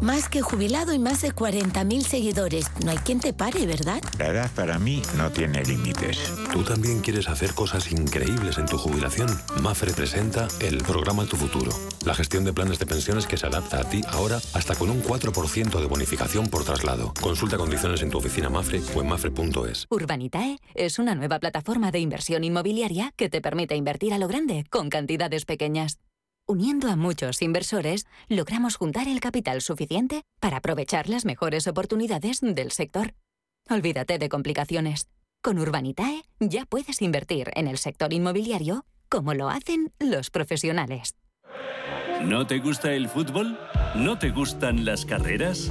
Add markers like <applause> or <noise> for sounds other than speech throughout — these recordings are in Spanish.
Más que jubilado y más de 40.000 seguidores. No hay quien te pare, ¿verdad? La edad para mí no tiene límites. ¿Tú también quieres hacer cosas increíbles en tu jubilación? Mafre presenta el programa Tu Futuro. La gestión de planes de pensiones que se adapta a ti ahora hasta con un 4% de bonificación por traslado. Consulta condiciones en tu oficina Mafre o en mafre.es. Urbanitae es una nueva plataforma de inversión inmobiliaria que te permite invertir a lo grande con cantidades pequeñas. Uniendo a muchos inversores, logramos juntar el capital suficiente para aprovechar las mejores oportunidades del sector. Olvídate de complicaciones. Con Urbanitae ya puedes invertir en el sector inmobiliario como lo hacen los profesionales. ¿No te gusta el fútbol? ¿No te gustan las carreras?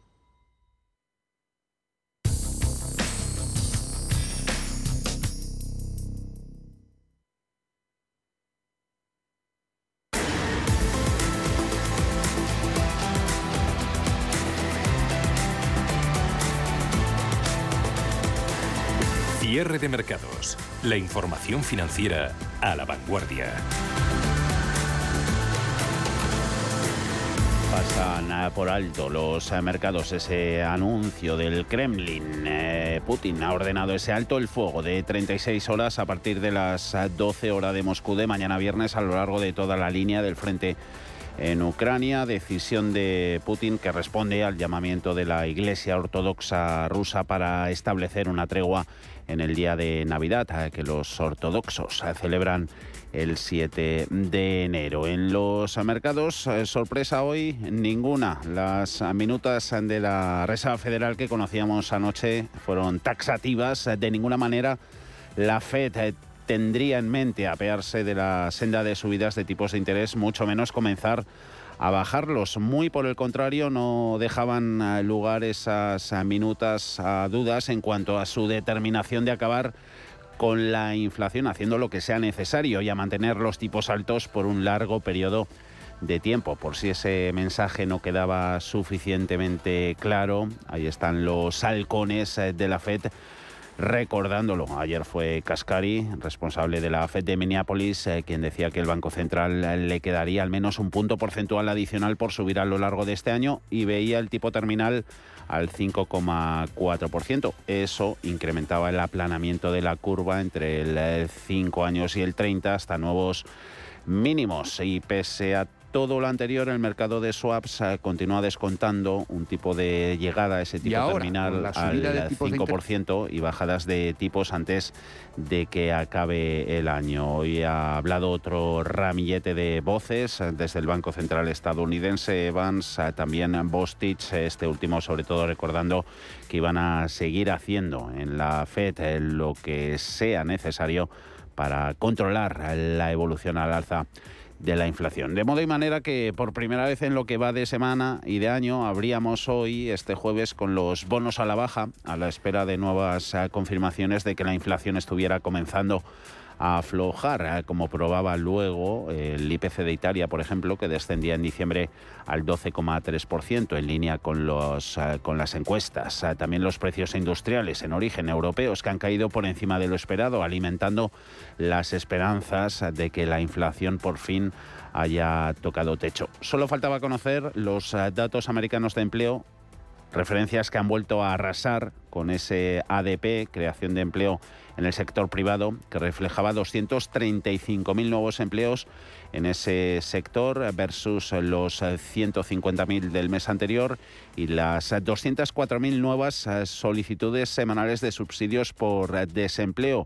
De mercados. La información financiera a la vanguardia. Pasan por alto los mercados ese anuncio del Kremlin. Eh, Putin ha ordenado ese alto el fuego de 36 horas a partir de las 12 horas de Moscú de mañana viernes a lo largo de toda la línea del frente en Ucrania, decisión de Putin que responde al llamamiento de la Iglesia Ortodoxa rusa para establecer una tregua en el día de Navidad, que los ortodoxos celebran el 7 de enero. En los mercados, eh, sorpresa hoy, ninguna. Las minutas de la Reserva Federal que conocíamos anoche fueron taxativas. De ninguna manera la Fed eh, tendría en mente apearse de la senda de subidas de tipos de interés, mucho menos comenzar a bajarlos. Muy por el contrario, no dejaban eh, lugar esas eh, minutas a dudas en cuanto a su determinación de acabar con la inflación, haciendo lo que sea necesario y a mantener los tipos altos por un largo periodo de tiempo. Por si ese mensaje no quedaba suficientemente claro, ahí están los halcones eh, de la Fed recordándolo. Ayer fue Cascari, responsable de la Fed de Minneapolis, eh, quien decía que el Banco Central eh, le quedaría al menos un punto porcentual adicional por subir a lo largo de este año y veía el tipo terminal al 5,4%. Eso incrementaba el aplanamiento de la curva entre el 5 eh, años y el 30 hasta nuevos mínimos. Y pese a todo lo anterior, el mercado de swaps eh, continúa descontando un tipo de llegada a ese tipo terminal al 5% y bajadas de tipos antes de que acabe el año. Hoy ha hablado otro ramillete de voces eh, desde el Banco Central estadounidense, Evans, eh, también Bostich, este último sobre todo recordando que iban a seguir haciendo en la Fed lo que sea necesario para controlar la evolución al alza de la inflación. De modo y manera que por primera vez en lo que va de semana y de año habríamos hoy, este jueves, con los bonos a la baja, a la espera de nuevas eh, confirmaciones de que la inflación estuviera comenzando a aflojar, eh, como probaba luego el IPC de Italia, por ejemplo, que descendía en diciembre al 12,3%, en línea con, los, eh, con las encuestas. Eh, también los precios industriales en origen europeos, que han caído por encima de lo esperado, alimentando las esperanzas de que la inflación por fin haya tocado techo. Solo faltaba conocer los datos americanos de empleo Referencias que han vuelto a arrasar con ese ADP, creación de empleo en el sector privado, que reflejaba 235.000 nuevos empleos en ese sector versus los 150.000 del mes anterior y las 204.000 nuevas solicitudes semanales de subsidios por desempleo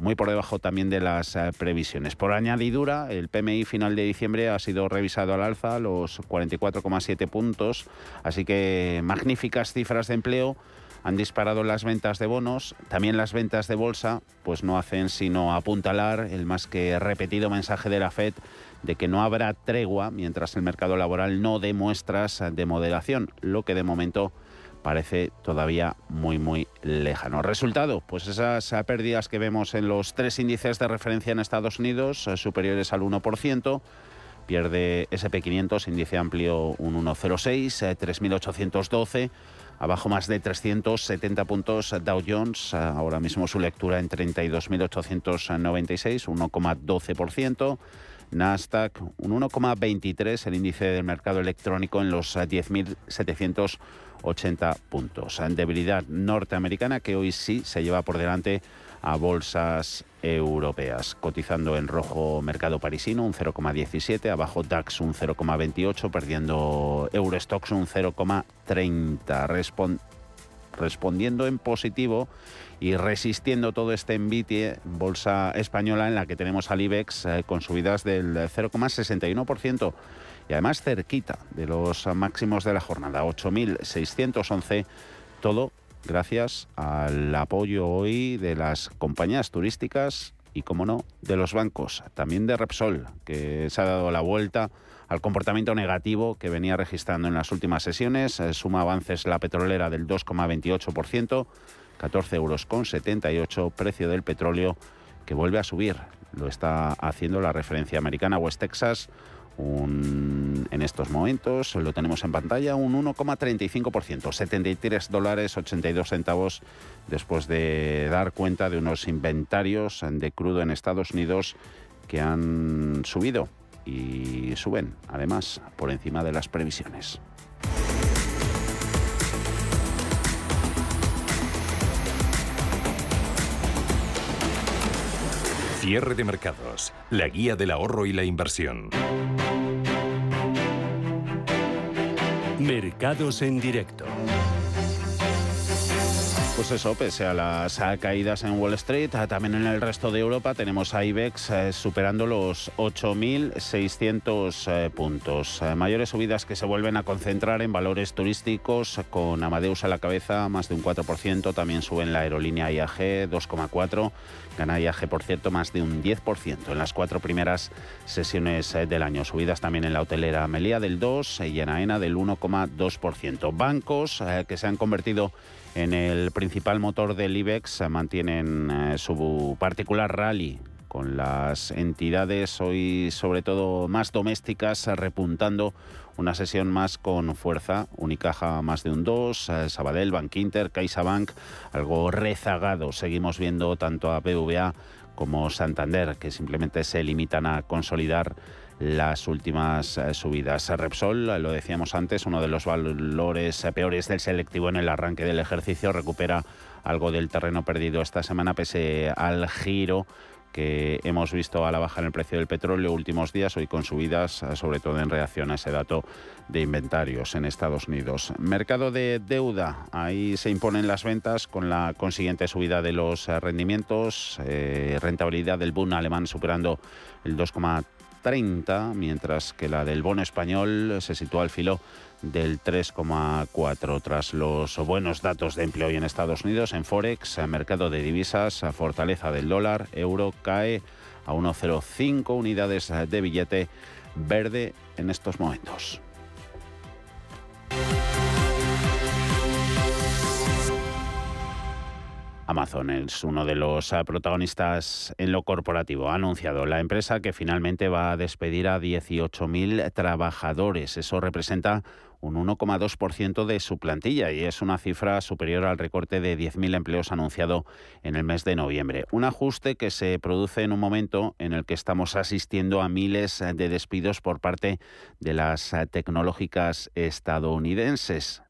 muy por debajo también de las eh, previsiones. Por añadidura, el PMI final de diciembre ha sido revisado al alza, los 44,7 puntos, así que magníficas cifras de empleo. Han disparado las ventas de bonos, también las ventas de bolsa, pues no hacen sino apuntalar el más que repetido mensaje de la Fed de que no habrá tregua mientras el mercado laboral no dé muestras de moderación, lo que de momento parece todavía muy, muy lejano. Resultado, pues esas pérdidas que vemos en los tres índices de referencia en Estados Unidos, eh, superiores al 1%, pierde SP500, índice amplio un 1,06, 3.812. Eh, abajo más de 370 puntos Dow Jones, eh, ahora mismo su lectura en 32.896, 1,12%. Nasdaq un 1,23, el índice del mercado electrónico en los 10.700 80 puntos. En debilidad norteamericana que hoy sí se lleva por delante a bolsas europeas, cotizando en rojo mercado parisino un 0,17, abajo DAX un 0,28, perdiendo Eurostox un 0,30, respondiendo en positivo y resistiendo todo este envite, bolsa española en la que tenemos al IBEX eh, con subidas del 0,61% y además cerquita de los máximos de la jornada, 8.611, todo gracias al apoyo hoy de las compañías turísticas y, como no, de los bancos, también de Repsol, que se ha dado la vuelta al comportamiento negativo que venía registrando en las últimas sesiones. Eh, suma avances la petrolera del 2,28%, 14 euros con 78, precio del petróleo que vuelve a subir. Lo está haciendo la referencia americana West Texas en estos momentos lo tenemos en pantalla un 1,35%, 73 dólares 82 centavos después de dar cuenta de unos inventarios de crudo en Estados Unidos que han subido y suben además por encima de las previsiones. Cierre de mercados, la guía del ahorro y la inversión. Mercados en directo. Pues eso, pese a las caídas en Wall Street, también en el resto de Europa tenemos a IBEX eh, superando los 8.600 eh, puntos. Eh, mayores subidas que se vuelven a concentrar en valores turísticos, con Amadeus a la cabeza, más de un 4%. También suben la aerolínea IAG, 2,4%. Gana IAG, por cierto, más de un 10% en las cuatro primeras sesiones del año. Subidas también en la hotelera Melía del 2% y en AENA del 1,2%. Bancos que se han convertido el principal motor del IBEX mantienen eh, su particular rally con las entidades hoy sobre todo más domésticas repuntando una sesión más con fuerza, Unicaja más de un 2, eh, Sabadell, Bank Inter, CaixaBank, algo rezagado. Seguimos viendo tanto a BVA como Santander que simplemente se limitan a consolidar las últimas eh, subidas. Repsol, lo decíamos antes, uno de los valores eh, peores del selectivo en el arranque del ejercicio, recupera algo del terreno perdido esta semana pese al giro que hemos visto a la baja en el precio del petróleo últimos días, hoy con subidas, eh, sobre todo en reacción a ese dato de inventarios en Estados Unidos. Mercado de deuda, ahí se imponen las ventas con la consiguiente subida de los rendimientos, rentabilidad del Bund alemán superando el 2,3 30, mientras que la del bono español se sitúa al filo del 3,4 tras los buenos datos de empleo hoy en Estados Unidos, en Forex, mercado de divisas, fortaleza del dólar, euro cae a 1,05 unidades de billete verde en estos momentos. Amazon es uno de los ah, protagonistas en lo corporativo. Ha anunciado la empresa que finalmente va a despedir a 18.000 trabajadores. Eso representa un 1,2% de su plantilla y es una cifra superior al recorte de 10.000 empleos anunciado en el mes de noviembre. Un ajuste que se produce en un momento en el que estamos asistiendo a miles de despidos por parte de las ah, tecnológicas estadounidenses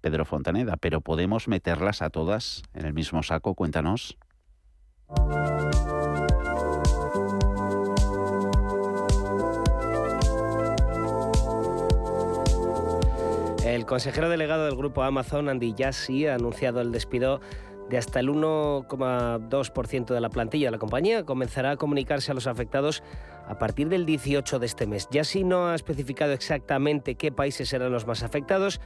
Pedro Fontaneda, pero ¿podemos meterlas a todas en el mismo saco? Cuéntanos. El consejero delegado del grupo Amazon, Andy Jassy, ha anunciado el despido de hasta el 1,2% de la plantilla de la compañía. Comenzará a comunicarse a los afectados a partir del 18 de este mes. Jassy no ha especificado exactamente qué países serán los más afectados,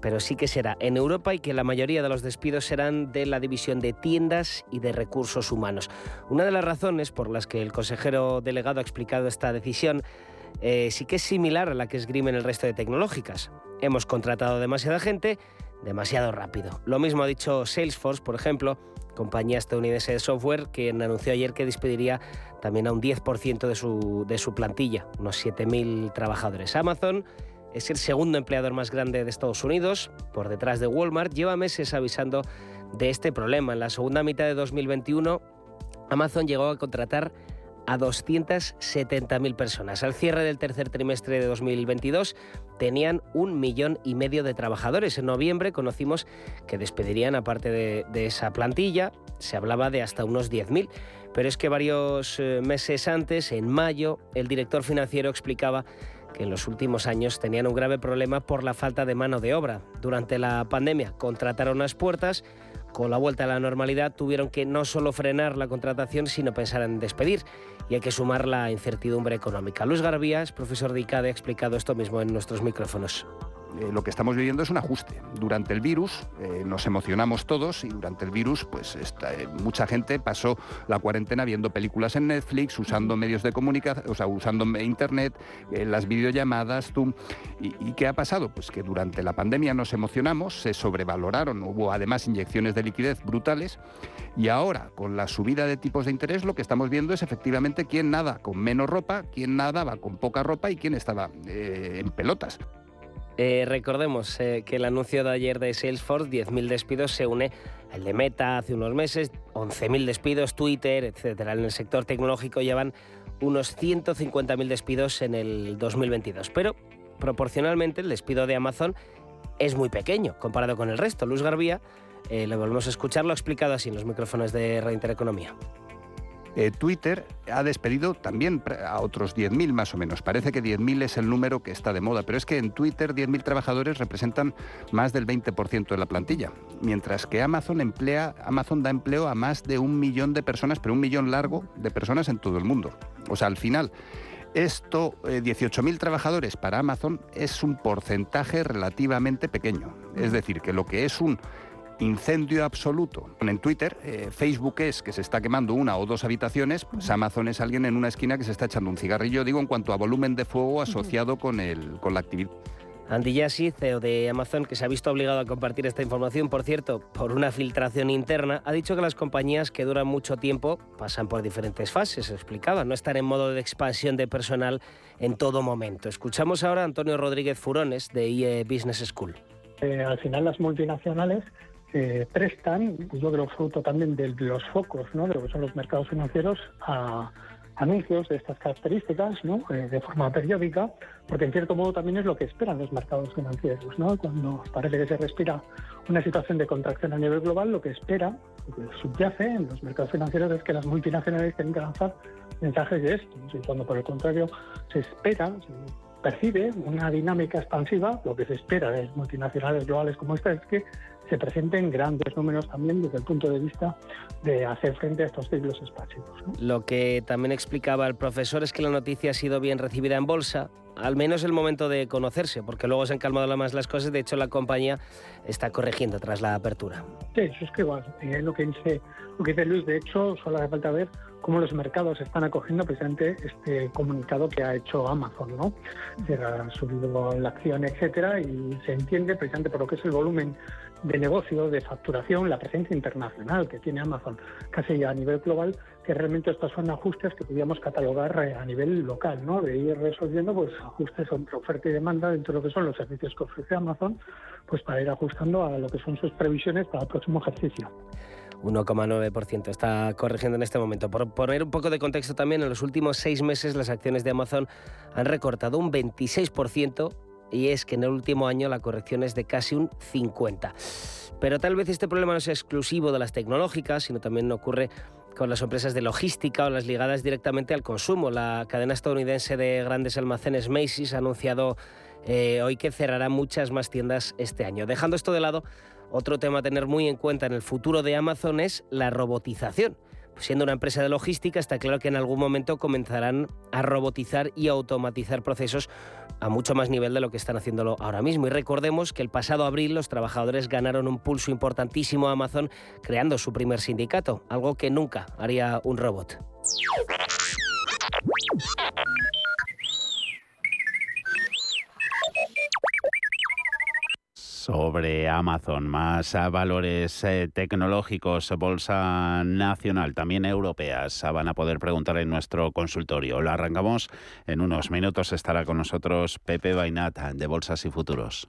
pero sí que será en Europa y que la mayoría de los despidos serán de la división de tiendas y de recursos humanos. Una de las razones por las que el consejero delegado ha explicado esta decisión eh, sí que es similar a la que esgrimen el resto de tecnológicas. Hemos contratado demasiada gente demasiado rápido. Lo mismo ha dicho Salesforce, por ejemplo, compañía estadounidense de software, que anunció ayer que despediría también a un 10% de su, de su plantilla, unos 7.000 trabajadores. Amazon es el segundo empleador más grande de Estados Unidos, por detrás de Walmart, lleva meses avisando de este problema. En la segunda mitad de 2021, Amazon llegó a contratar a 270.000 personas. Al cierre del tercer trimestre de 2022 tenían un millón y medio de trabajadores. En noviembre conocimos que despedirían, aparte de, de esa plantilla, se hablaba de hasta unos 10.000. Pero es que varios eh, meses antes, en mayo, el director financiero explicaba que en los últimos años tenían un grave problema por la falta de mano de obra. Durante la pandemia contrataron las puertas con la vuelta a la normalidad tuvieron que no solo frenar la contratación, sino pensar en despedir. Y hay que sumar la incertidumbre económica. Luis Garbías, profesor de ICADE, ha explicado esto mismo en nuestros micrófonos. Eh, lo que estamos viviendo es un ajuste. Durante el virus eh, nos emocionamos todos y durante el virus pues eh, mucha gente pasó la cuarentena viendo películas en Netflix, usando medios de comunicación, o sea, usando internet, las videollamadas, Zoom. ¿Y, ¿Y qué ha pasado? Pues que durante la pandemia nos emocionamos, se sobrevaloraron, hubo además inyecciones de liquidez brutales y ahora con la subida de tipos de interés lo que estamos viendo es efectivamente quién nada con menos ropa, quién nadaba con poca ropa y quién estaba en pelotas. Eh, recordemos eh, que el anuncio de ayer de Salesforce, 10.000 despidos, se une al de Meta hace unos meses, 11.000 despidos, Twitter, etc. En el sector tecnológico llevan unos 150.000 despidos en el 2022. Pero proporcionalmente el despido de Amazon es muy pequeño comparado con el resto. Luz Garbía, eh, le volvemos a escuchar, lo ha explicado así en los micrófonos de Reintereconomía. Eh, Twitter ha despedido también a otros 10.000 más o menos. Parece que 10.000 es el número que está de moda, pero es que en Twitter 10.000 trabajadores representan más del 20% de la plantilla, mientras que Amazon emplea, Amazon da empleo a más de un millón de personas, pero un millón largo de personas en todo el mundo. O sea, al final esto, 18.000 eh, trabajadores para Amazon es un porcentaje relativamente pequeño. Es decir, que lo que es un incendio absoluto. En Twitter, eh, Facebook es que se está quemando una o dos habitaciones, pues Amazon es alguien en una esquina que se está echando un cigarrillo, digo, en cuanto a volumen de fuego asociado con, el, con la actividad. Andy Jassy, CEO de Amazon, que se ha visto obligado a compartir esta información, por cierto, por una filtración interna, ha dicho que las compañías que duran mucho tiempo pasan por diferentes fases, explicaba, no estar en modo de expansión de personal en todo momento. Escuchamos ahora a Antonio Rodríguez Furones, de IE Business School. Eh, al final las multinacionales eh, prestan, yo creo fruto también de los focos ¿no? de lo que son los mercados financieros, a anuncios de estas características ¿no? Eh, de forma periódica, porque en cierto modo también es lo que esperan los mercados financieros. ¿no? Cuando parece que se respira una situación de contracción a nivel global, lo que espera, lo que subyace en los mercados financieros es que las multinacionales tienen que lanzar mensajes de esto. Y cuando por el contrario se espera, percibe una dinámica expansiva, lo que se espera de multinacionales globales como esta es que se presenten grandes números también desde el punto de vista de hacer frente a estos ciclos expansivos. Lo que también explicaba el profesor es que la noticia ha sido bien recibida en bolsa, al menos el momento de conocerse, porque luego se han calmado más las cosas. De hecho, la compañía está corrigiendo tras la apertura. Sí, eso es que igual, eh, lo que dice, lo que dice Luis, de hecho, solo hace falta ver cómo los mercados están acogiendo precisamente este comunicado que ha hecho Amazon, ¿no? Se ha subido la acción, etcétera, y se entiende precisamente por lo que es el volumen de negocio, de facturación, la presencia internacional que tiene Amazon casi a nivel global, que realmente estos son ajustes que podríamos catalogar eh, a nivel local, ¿no? De ir resolviendo pues ajustes entre oferta y demanda dentro de lo que son los servicios que ofrece Amazon, pues para ir ajustando a lo que son sus previsiones para el próximo ejercicio. 1,9% está corrigiendo en este momento. Por poner un poco de contexto también, en los últimos seis meses las acciones de Amazon han recortado un 26% y es que en el último año la corrección es de casi un 50. Pero tal vez este problema no sea exclusivo de las tecnológicas, sino también ocurre con las empresas de logística o las ligadas directamente al consumo. La cadena estadounidense de grandes almacenes Macy's ha anunciado eh, hoy que cerrará muchas más tiendas este año. Dejando esto de lado, otro tema a tener muy en cuenta en el futuro de Amazon es la robotización. Siendo una empresa de logística, está claro que en algún momento comenzarán a robotizar y automatizar procesos a mucho más nivel de lo que están haciéndolo ahora mismo. Y recordemos que el pasado abril los trabajadores ganaron un pulso importantísimo a Amazon creando su primer sindicato, algo que nunca haría un robot. Sobre Amazon, más valores eh, tecnológicos, Bolsa Nacional, también europeas, van a poder preguntar en nuestro consultorio. Lo arrancamos en unos minutos, estará con nosotros Pepe Bainata de Bolsas y Futuros.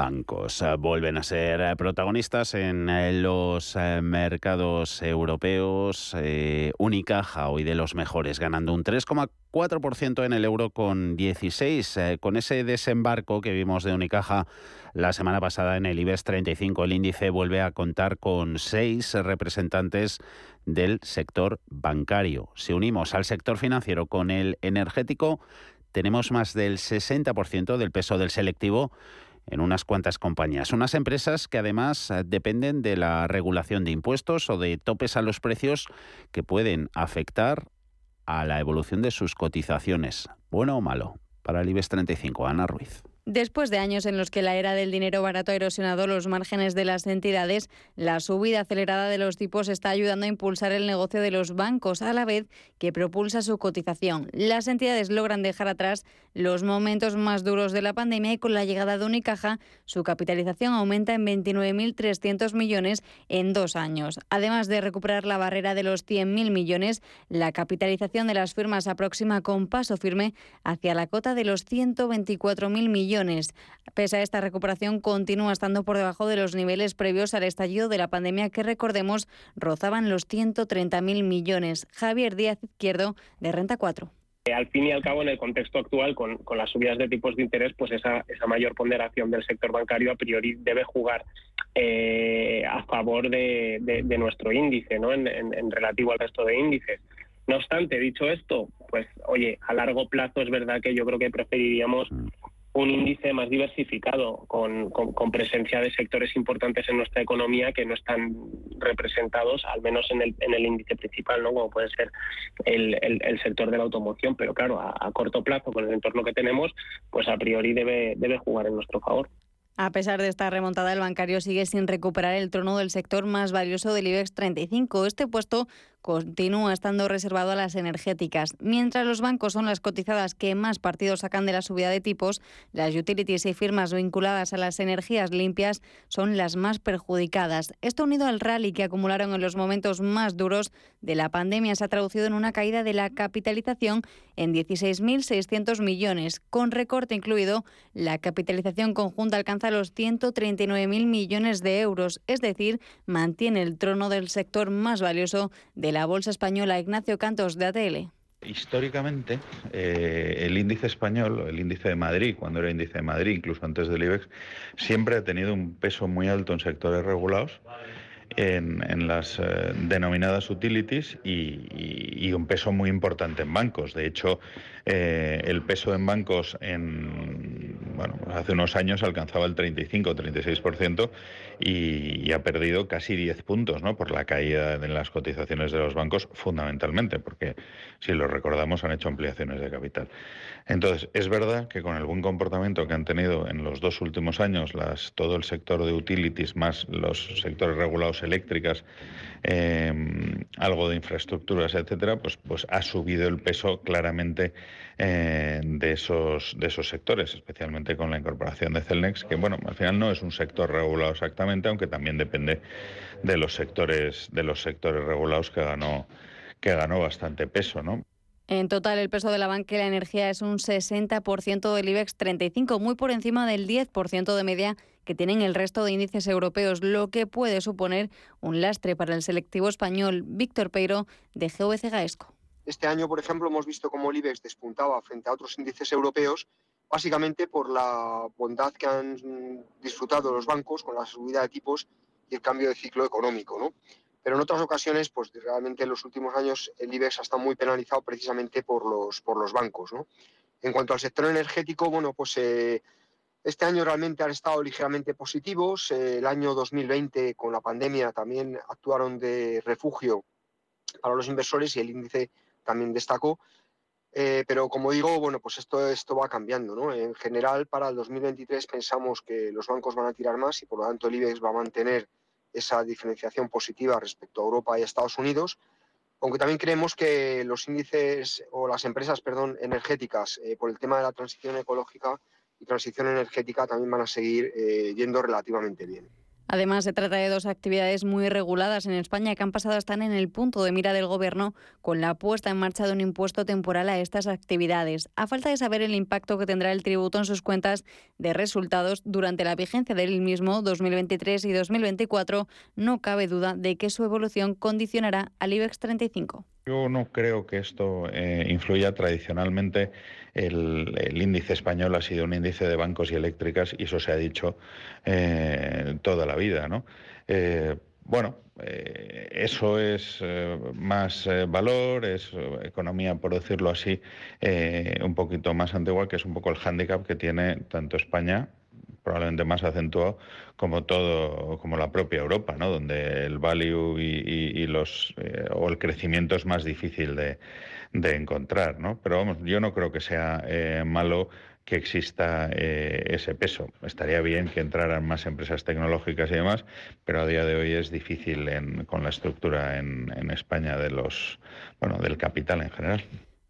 bancos eh, vuelven a ser eh, protagonistas en eh, los mercados europeos. Unicaja, hoy de los mejores, ganando un 3,4% en el euro con 16. con ese desembarco que vimos de Unicaja la semana pasada en el IBEX 35, el índice vuelve a contar con seis representantes del sector bancario. Si unimos al sector financiero con el energético, tenemos más del 60% del peso del selectivo en unas cuantas compañías. Unas empresas que además eh, dependen de la regulación de impuestos o de topes a los precios que pueden afectar a la evolución de sus cotizaciones. Bueno o malo. Para el IBEX 35, Ana Ruiz. Después de años en los que la era del dinero barato ha erosionado los márgenes de las entidades, la subida acelerada de los tipos está ayudando a impulsar el negocio de los bancos a la vez que propulsa su cotización. Las entidades logran dejar atrás los momentos más duros de la pandemia y con la llegada de Unicaja su capitalización aumenta en 29.300 millones en dos años. Además de recuperar la barrera de los 100.000 millones, la capitalización de las firmas aproxima con paso firme hacia la cota de los 124.000 millones Pese a esta recuperación, continúa estando por debajo de los niveles previos al estallido de la pandemia que, recordemos, rozaban los 130.000 millones. Javier Díaz Izquierdo, de Renta 4 eh, al fin y al cabo, en el contexto actual, con, las subidas de tipos de interés, pues esa, esa, mayor ponderación del sector bancario a priori debe jugar eh, a favor de, nuestro índice, ¿no? En, en, relativo al resto de índices. No obstante, dicho esto, pues oye, a largo plazo es verdad que yo creo que preferiríamos un índice más diversificado, con, presencia de sectores importantes en nuestra economía que no están representados, al menos en el, en el índice principal, ¿no? como puede ser el, sector de la automoción. Pero claro, a, a, corto plazo, con el entorno que tenemos, pues a priori debe, debe jugar en nuestro favor. A pesar de esta remontada, el bancario sigue sin recuperar el trono del sector más valioso del IBEX 35. Este puesto continúa estando reservado a las energéticas. Mientras los bancos son las cotizadas que más partidos sacan de la subida de tipos, las utilities y firmas vinculadas a las energías limpias son las más perjudicadas. Esto unido al rally que acumularon en los momentos más duros de la pandemia se ha traducido en una caída de la capitalización en 16.600 millones. Con recorte incluido, la capitalización conjunta alcanza los 139.000 millones de euros, es decir, mantiene el trono del sector más valioso de la Bolsa Española, Ignacio Cantos, de ATL. Históricamente, eh, el índice español, el índice de Madrid, cuando era índice de Madrid, incluso antes del IBEX, siempre ha tenido un peso muy alto en sectores regulados en, las eh, denominadas utilities y, un peso muy importante en bancos. De hecho, eh, el peso en bancos en, bueno, hace unos años alcanzaba el 35 o 36% y, y, ha perdido casi 10 puntos ¿no? por la caída de las cotizaciones de los bancos, fundamentalmente, porque si lo recordamos han hecho ampliaciones de capital. Entonces, es verdad que con el buen comportamiento que han tenido en los dos últimos años las, todo el sector de utilities más los sectores regulados eléctricas, eh, algo de infraestructuras, etcétera, pues, pues ha subido el peso claramente eh, de, esos, de esos sectores, especialmente con la incorporación de Celnex, que bueno, al final no es un sector regulado exactamente, aunque también depende de los sectores, de los sectores regulados que ganó que ganó bastante peso, ¿no? En total, el peso de la banca y la energía es un 60% del IBEX 35, muy por encima del 10% de media que tienen el resto de índices europeos, lo que puede suponer un lastre para el selectivo español Víctor Peiro de GVC Gaesco. Este año, por ejemplo, hemos visto cómo el IBEX despuntaba frente a otros índices europeos, básicamente por la bondad que han disfrutado los bancos con la subida de tipos y el cambio de ciclo económico. ¿no? Pero en otras ocasiones, pues realmente en los últimos años el IBEX ha estado muy penalizado precisamente por los, por los bancos. ¿no? En cuanto al sector energético, bueno, pues eh, este año realmente han estado ligeramente positivos. Eh, el año 2020 con la pandemia también actuaron de refugio para los inversores y el índice también destacó. Eh, pero como digo, bueno, pues esto, esto va cambiando. ¿no? En general, para el 2023 pensamos que los bancos van a tirar más y por lo tanto el IBEX va a mantener esa diferenciación positiva respecto a Europa y Estados Unidos, aunque también creemos que los índices o las empresas perdón, energéticas, eh, por el tema de la transición ecológica y transición energética, también van a seguir eh, yendo relativamente bien. Además, se trata de dos actividades muy reguladas en España que han pasado a estar en el punto de mira del Gobierno con la puesta en marcha de un impuesto temporal a estas actividades. A falta de saber el impacto que tendrá el tributo en sus cuentas de resultados durante la vigencia del mismo 2023 y 2024, no cabe duda de que su evolución condicionará al IBEX 35. Yo no creo que esto eh, influya tradicionalmente. El, índice español ha sido un índice de bancos y eléctricas y eso se ha dicho eh, toda la vida, ¿no? Eh, bueno, eso es más valor, es economía, por decirlo así, un poquito más antigua, que es un poco el hándicap que tiene tanto España probablemente más acentuado como todo, como la propia Europa, ¿no? donde el value y, los eh, o el crecimiento es más difícil de, encontrar, ¿no? Pero vamos, yo no creo que sea eh, malo que exista eh, ese peso. Estaría bien que entraran más empresas tecnológicas y demás, pero a día de hoy es difícil con la estructura en, en España de los, bueno, del capital en general.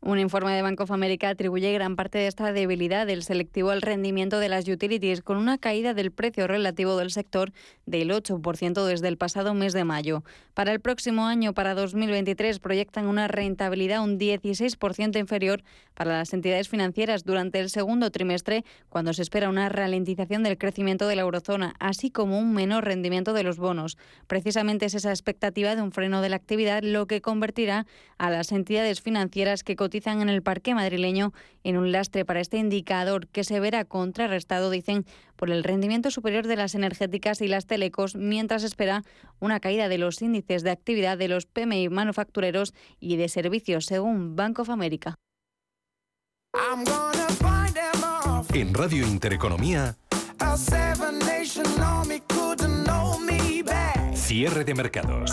Un informe de Bank of America atribuye gran parte de esta debilidad del selectivo al rendimiento de las utilities, con una caída del precio relativo del sector del 8% desde el pasado mes de mayo. Para el próximo año, para 2023, proyectan una rentabilidad un 16% inferior para las entidades financieras durante el segundo trimestre, cuando se espera una ralentización del crecimiento de la eurozona, así como un menor rendimiento de los bonos. Precisamente es esa expectativa de un freno de la actividad lo que convertirá a las entidades financieras que cotizan en el parque madrileño en un lastre para este indicador que se verá contrarrestado, dicen, por el rendimiento superior de las energéticas y las telecos, mientras espera una caída de los índices de actividad de los PMI manufactureros y de servicios, según Bank of America. En Radio Intereconomía, cierre de mercados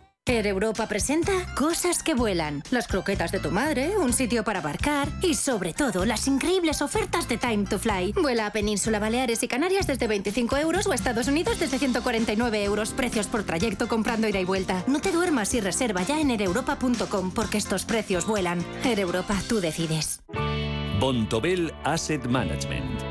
Air Europa presenta Cosas que vuelan, las croquetas de tu madre, un sitio para abarcar y sobre todo las increíbles ofertas de Time to Fly. Vuela a Península Baleares y Canarias desde 25 euros o a Estados Unidos desde 149 euros. Precios por trayecto comprando ida y vuelta. No te duermas y reserva ya en aereuropa.com porque estos precios vuelan. Air Europa, tú decides. Bontobel Asset Management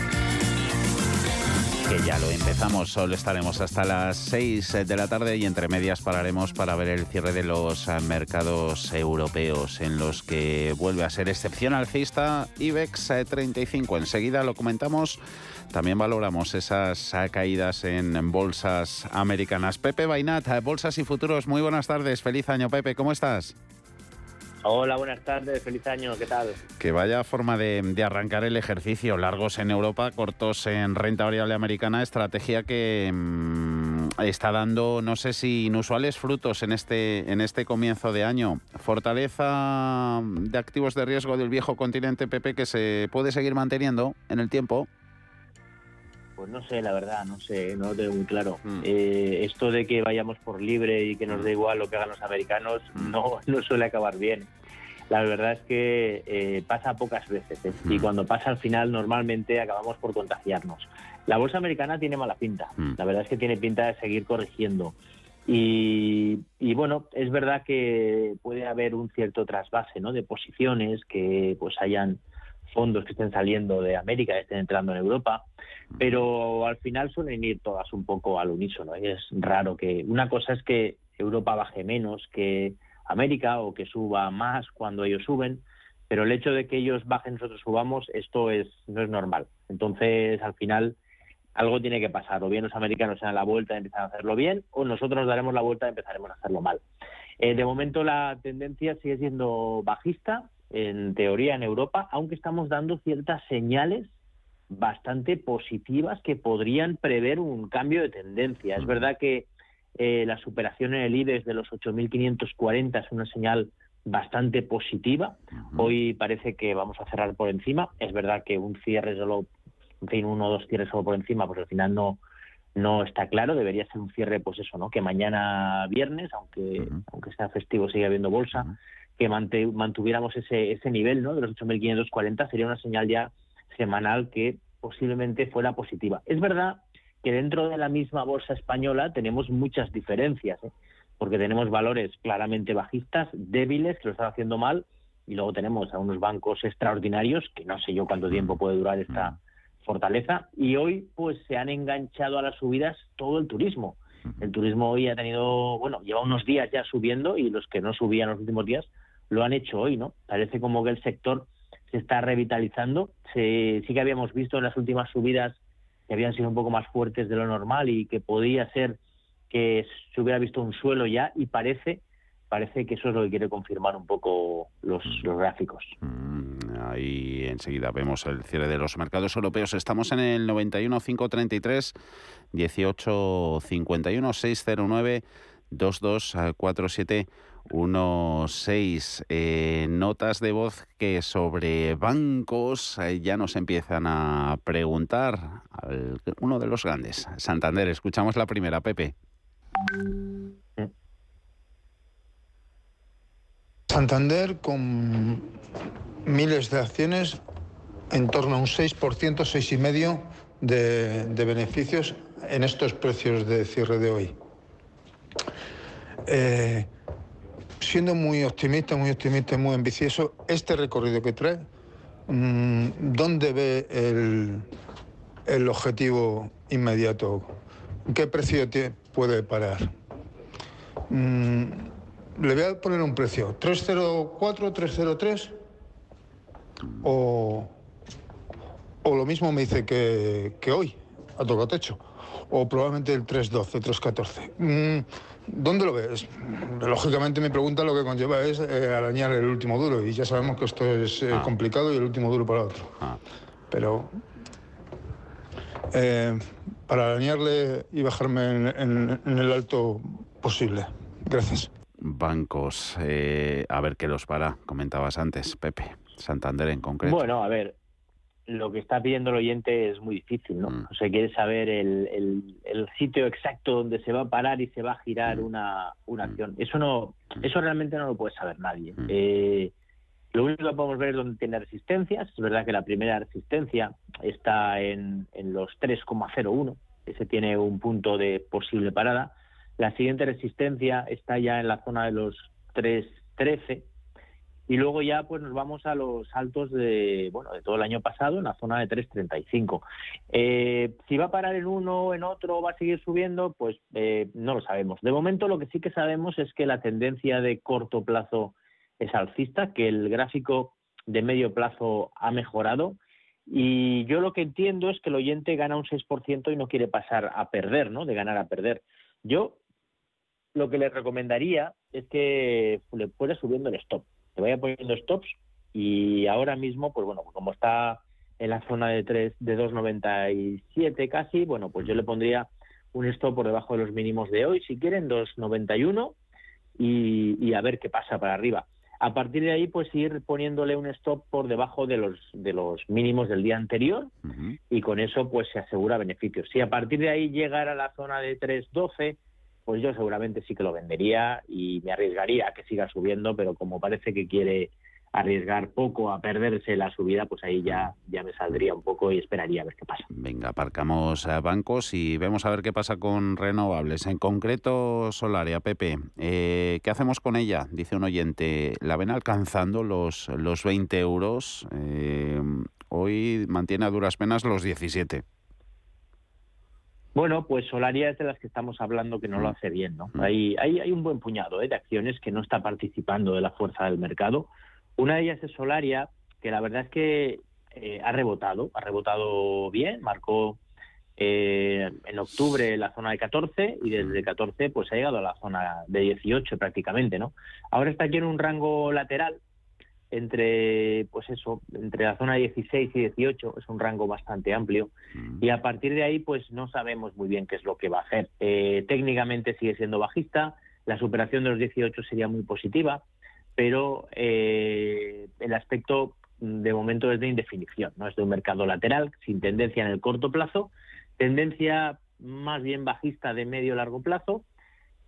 que ya lo empezamos. Solo estaremos hasta las 6 de la tarde y entre medias pararemos para ver el cierre de los mercados europeos en los que vuelve a ser excepción alcista IBEX 35. Enseguida lo comentamos. También valoramos esas caídas en bolsas americanas. Pepe Bainat, Bolsas y Futuros, muy buenas tardes. Feliz año, Pepe. ¿Cómo estás? Hola, buenas tardes, feliz año, ¿qué tal? Que vaya forma de, arrancar el ejercicio, largos en Europa, cortos en renta variable americana, estrategia que mm, está dando, no sé si inusuales frutos en este, en este comienzo de año. Fortaleza de activos de riesgo del viejo continente, Pepe, que se puede seguir manteniendo en el tiempo. Pues no sé, la verdad, no sé, no lo tengo muy claro. Mm. Eh, esto de que vayamos por libre y que nos mm. dé igual lo que hagan los americanos mm. no, <laughs> no suele acabar bien. La verdad es que eh, pasa pocas veces ¿eh? y cuando pasa al final normalmente acabamos por contagiarnos. La bolsa americana tiene mala pinta, la verdad es que tiene pinta de seguir corrigiendo. Y, y, bueno, es verdad que puede haber un cierto trasvase ¿no? de posiciones que pues hayan fondos que estén saliendo de América, que estén entrando en Europa, pero al final suelen ir todas un poco al unísono. Y es raro que una cosa es que Europa baje menos que América o que suba más cuando ellos suben, pero el hecho de que ellos bajen nosotros subamos, esto es no es normal. Entonces, al final algo tiene que pasar, o bien los americanos se dan la vuelta y empiezan a hacerlo bien, o nosotros nos daremos la vuelta y empezaremos a hacerlo mal. Eh, de momento la tendencia sigue siendo bajista, en teoría en Europa, aunque estamos dando ciertas señales bastante positivas que podrían prever un cambio de tendencia. Es verdad que eh, la superación en el IBEX de los 8.540 es una señal bastante positiva. Hoy parece que vamos a cerrar por encima. Es verdad que un cierre solo, en fin, uno o dos cierres solo por encima, pues al final no, no está claro. Debería ser un cierre, pues eso, ¿no? Que mañana viernes, aunque, aunque sea festivo, sigue habiendo bolsa que mantuviéramos ese, ese nivel ¿no? de los 8.540 sería una señal ya semanal que posiblemente fuera positiva. Es verdad que dentro de la misma bolsa española tenemos muchas diferencias, ¿eh? porque tenemos valores claramente bajistas, débiles, que lo están haciendo mal, y luego tenemos a unos bancos extraordinarios, que no sé yo cuánto tiempo puede durar esta fortaleza, y hoy pues se han enganchado a las subidas todo el turismo. El turismo hoy ha tenido, bueno, lleva unos días ya subiendo y los que no subían los últimos días lo han hecho hoy, ¿no? Parece como que el sector se está revitalizando. sí que habíamos visto en las últimas subidas que habían sido un poco más fuertes de lo normal y que podía ser que se hubiera visto un suelo ya y parece parece que eso es lo que quiere confirmar un poco los, los gráficos. Mm, ahí enseguida vemos el cierre de los mercados europeos. Estamos en el 91 533 18 51 609 2247 unos eh, notas de voz que sobre bancos eh, ya nos empiezan a preguntar. uno de los grandes, Santander. Escuchamos la primera, Pepe. Santander con miles de acciones, en torno a un 6%, 6,5% de, de beneficios en estos precios de cierre de hoy. Eh, siendo muy optimista, muy optimista muy ambicioso, este recorrido que trae, mm, ¿dónde ve el, objetivo inmediato? ¿Qué precio puede parar? Mm, le voy a poner un precio, 304, 303 o, o lo mismo me dice que, hoy, a todo techo, o probablemente el 312, 314. ¿Dónde lo ves? Lógicamente mi pregunta lo que conlleva es eh, arañar el último duro y ya sabemos que esto es eh, ah. complicado y el último duro para otro. Ah. Pero eh, para arañarle y bajarme en, el alto posible. Gracias. Bancos, a ver qué los para, comentabas antes, Pepe. Santander en concreto. Bueno, a ver, lo que está pidiendo el oyente es muy difícil, ¿no? Mm. O sea, quiere saber el, el- el sitio exacto donde se va a parar y se va a girar Mm. una, una acción. Eso no, eso realmente no lo puede saber nadie. Mm. Eh, lo único que podemos ver es dónde tiene resistencias. Es verdad que la primera resistencia está en, en los 3,01. Ese tiene un punto de posible parada. La siguiente resistencia está ya en la zona de los 3,13. Y luego ya pues nos vamos a los altos de bueno de todo el año pasado en la zona de 3.35. Eh, si va a parar en uno en otro va a seguir subiendo, pues eh, no lo sabemos. De momento lo que sí que sabemos es que la tendencia de corto plazo es alcista, que el gráfico de medio plazo ha mejorado y yo lo que entiendo es que el oyente gana un 6% y no quiere pasar a perder, ¿no? De ganar a perder. Yo lo que le recomendaría es que le fuera subiendo el stop, que vaya poniendo stops y ahora mismo, pues bueno, como está en la zona de 3, de 2.97 casi, bueno, pues yo le pondría un stop por debajo de los mínimos de hoy, si quieren, 2.91 y, y a ver qué pasa para arriba. A partir de ahí, pues ir poniéndole un stop por debajo de los, de los mínimos del día anterior y con eso pues se asegura beneficios. Si a partir de ahí llegara a la zona de 3.12, pues yo seguramente sí que lo vendería y me arriesgaría a que siga subiendo, pero como parece que quiere arriesgar poco a perderse la subida, pues ahí ya, ya me saldría un poco y esperaría a ver qué pasa. Venga, aparcamos a bancos y vemos a ver qué pasa con renovables. En concreto, Solaria, Pepe, eh, ¿qué hacemos con ella? Dice un oyente, ¿la ven alcanzando los, los 20 euros? Eh, hoy mantiene a duras penas los 17. Bueno, pues Solaria es de las que estamos hablando que no lo hace bien, ¿no? Hay, hay, hay un buen puñado ¿eh? de acciones que no está participando de la fuerza del mercado. Una de ellas es Solaria, que la verdad es que eh, ha rebotado, ha rebotado bien, marcó eh, en octubre la zona de 14 y desde 14 pues ha llegado a la zona de 18 prácticamente, ¿no? Ahora está aquí en un rango lateral entre pues eso, entre la zona de 16 y 18, es un rango bastante amplio. Y a partir de ahí pues no sabemos muy bien qué es lo que va a hacer. Eh, técnicamente sigue siendo bajista, la superación de los 18 sería muy positiva, pero eh, el aspecto mm, de momento es de indefinición, no es de un mercado lateral sin tendencia en el corto plazo, tendencia más bien bajista de medio largo plazo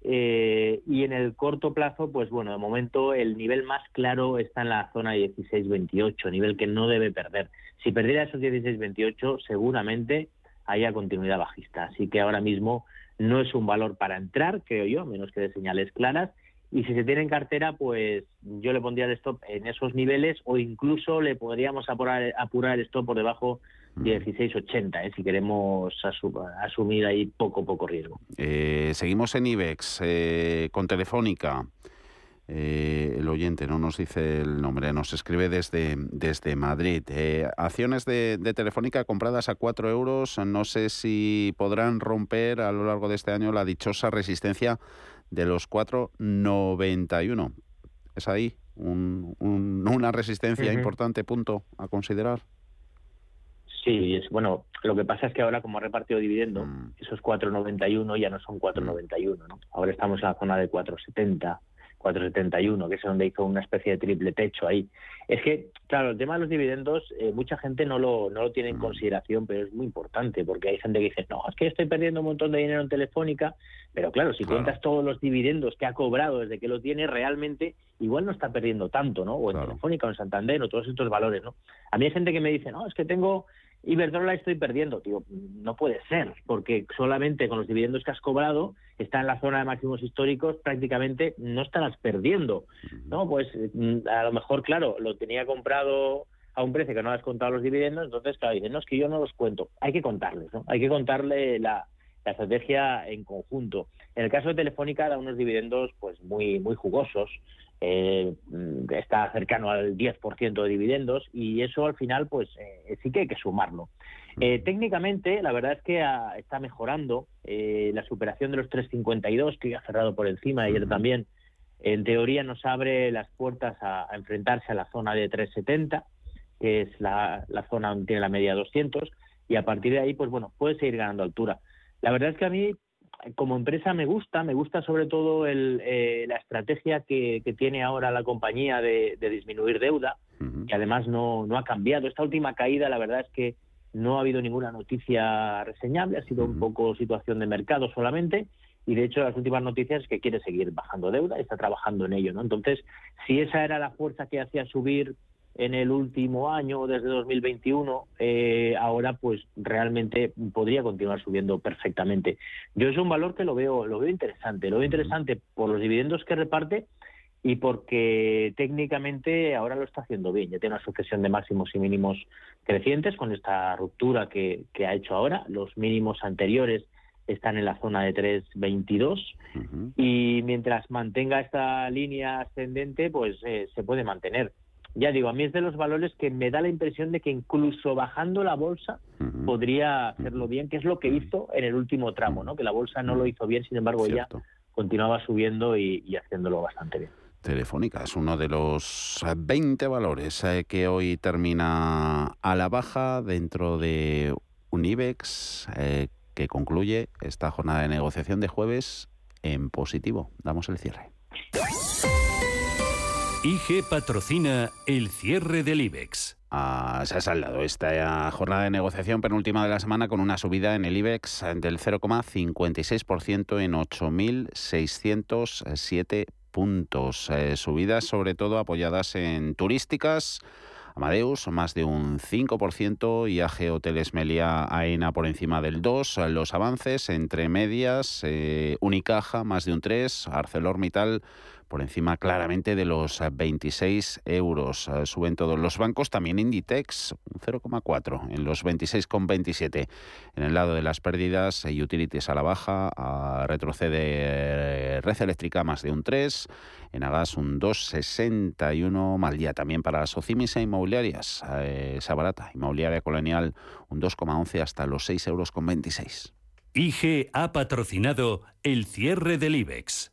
eh, y en el corto plazo, pues bueno, de momento el nivel más claro está en la zona 16-28, nivel que no debe perder. Si perdiera esos 16-28, seguramente haya continuidad bajista. Así que ahora mismo no es un valor para entrar, creo yo, a menos que de señales claras. Y si se tiene en cartera, pues yo le pondría el stop en esos niveles o incluso le podríamos apurar, apurar stop por debajo de 16,80, ¿eh? si queremos asu- asumir ahí poco, poco riesgo. Eh, seguimos en IBEX eh, con Telefónica. Eh, el oyente no nos dice el nombre, nos escribe desde, desde Madrid. Eh, acciones de, de Telefónica compradas a 4 euros. No sé si podrán romper a lo largo de este año la dichosa resistencia de los 4,91. Es ahí un- un- una resistencia importante, punto a considerar. Sí, es bueno. Lo que pasa es que ahora, como ha repartido dividendo, Mm. esos 4,91 ya no son 4,91, ¿no? Ahora estamos en la zona de 4,70, 4,71, que es donde hizo una especie de triple techo ahí. Es que, claro, el tema de los dividendos, eh, mucha gente no lo, no lo tiene en consideración, pero es muy importante, porque hay gente que dice, no, es que estoy perdiendo un montón de dinero en Telefónica, pero claro, si cuentas todos los dividendos que ha cobrado desde que lo tiene, realmente igual no está perdiendo tanto, ¿no? O en Telefónica o en Santander o todos estos valores, ¿no? A mí hay gente que me dice, no, es que tengo Iberdrola estoy perdiendo. Digo, no puede ser, porque solamente con los dividendos que has cobrado, está en la zona de máximos históricos, prácticamente no estarás perdiendo. No, pues mm, a lo mejor, claro, lo tenía comprado a un precio que no has contado los dividendos, entonces, claro, dicen, no, es que yo no los cuento. Hay que contarles, ¿no? Hay que contarle la, la estrategia en conjunto. En el caso de Telefónica da unos dividendos pues muy muy jugosos, eh, mm, está cercano al 10% de dividendos y eso al final pues eh, sí que hay que sumarlo. Eh, técnicamente la verdad es que ah, está mejorando la superación de los 352 que ya ha cerrado por encima ayer también. En teoría nos abre las puertas a, a enfrentarse a la zona de 370 que es la, la zona donde tiene la media 200 y a partir de ahí pues bueno puede seguir ganando altura. La verdad es que a mí como empresa me gusta, me gusta sobre todo el, eh, la estrategia que, que tiene ahora la compañía de, de disminuir deuda. que además no, no ha cambiado. Esta última caída, la verdad es que no ha habido ninguna noticia reseñable, ha sido un poco situación de mercado solamente. Y de hecho, las últimas noticias es que quiere seguir bajando deuda y está trabajando en ello. ¿no? Entonces, si esa era la fuerza que hacía subir en el último año, desde 2021, eh, ahora pues realmente podría continuar subiendo perfectamente. Yo es un valor que lo veo, lo veo interesante, lo veo interesante por los dividendos que reparte y porque técnicamente ahora lo está haciendo bien. Ya tiene una sucesión de máximos y mínimos crecientes con esta ruptura que, que ha hecho ahora. Los mínimos anteriores están en la zona de 3.22 y mientras mantenga esta línea ascendente, pues eh, se puede mantener ya digo, a mí es de los valores que me da la impresión de que incluso bajando la bolsa podría hacerlo bien, que es lo que hizo en el último tramo, ¿no? Que la bolsa no lo hizo bien, sin embargo ella continuaba subiendo y, haciéndolo bastante bien. Telefónica es uno de los 20 valores eh, que hoy termina a la baja dentro de un IBEX eh, que concluye esta jornada de negociación de jueves en positivo. Damos el cierre. IG patrocina el cierre del IBEX. Ah, se ha saldado esta jornada de negociación penúltima de la semana con una subida en el IBEX del 0,56% en 8.607 puntos. Eh, subidas sobre todo apoyadas en turísticas. Amadeus, más de un 5%, IAG Hoteles Melia AENA por encima del 2%, los avances entre medias, eh, Unicaja más de un 3%, ArcelorMittal por encima claramente de los 26 euros. Eh, suben todos los bancos, también Inditex, un 0,4 en los 26,27. En el lado de las pérdidas, eh, Utilities a la baja, retrocede Red Eléctrica más de un 3, en Agas un 2,61, mal día también para Socimis e Inmobiliarias, eh, esa barata, Inmobiliaria Colonial un 2,11 hasta los 6,26 euros. IG ha patrocinado el cierre del IBEX.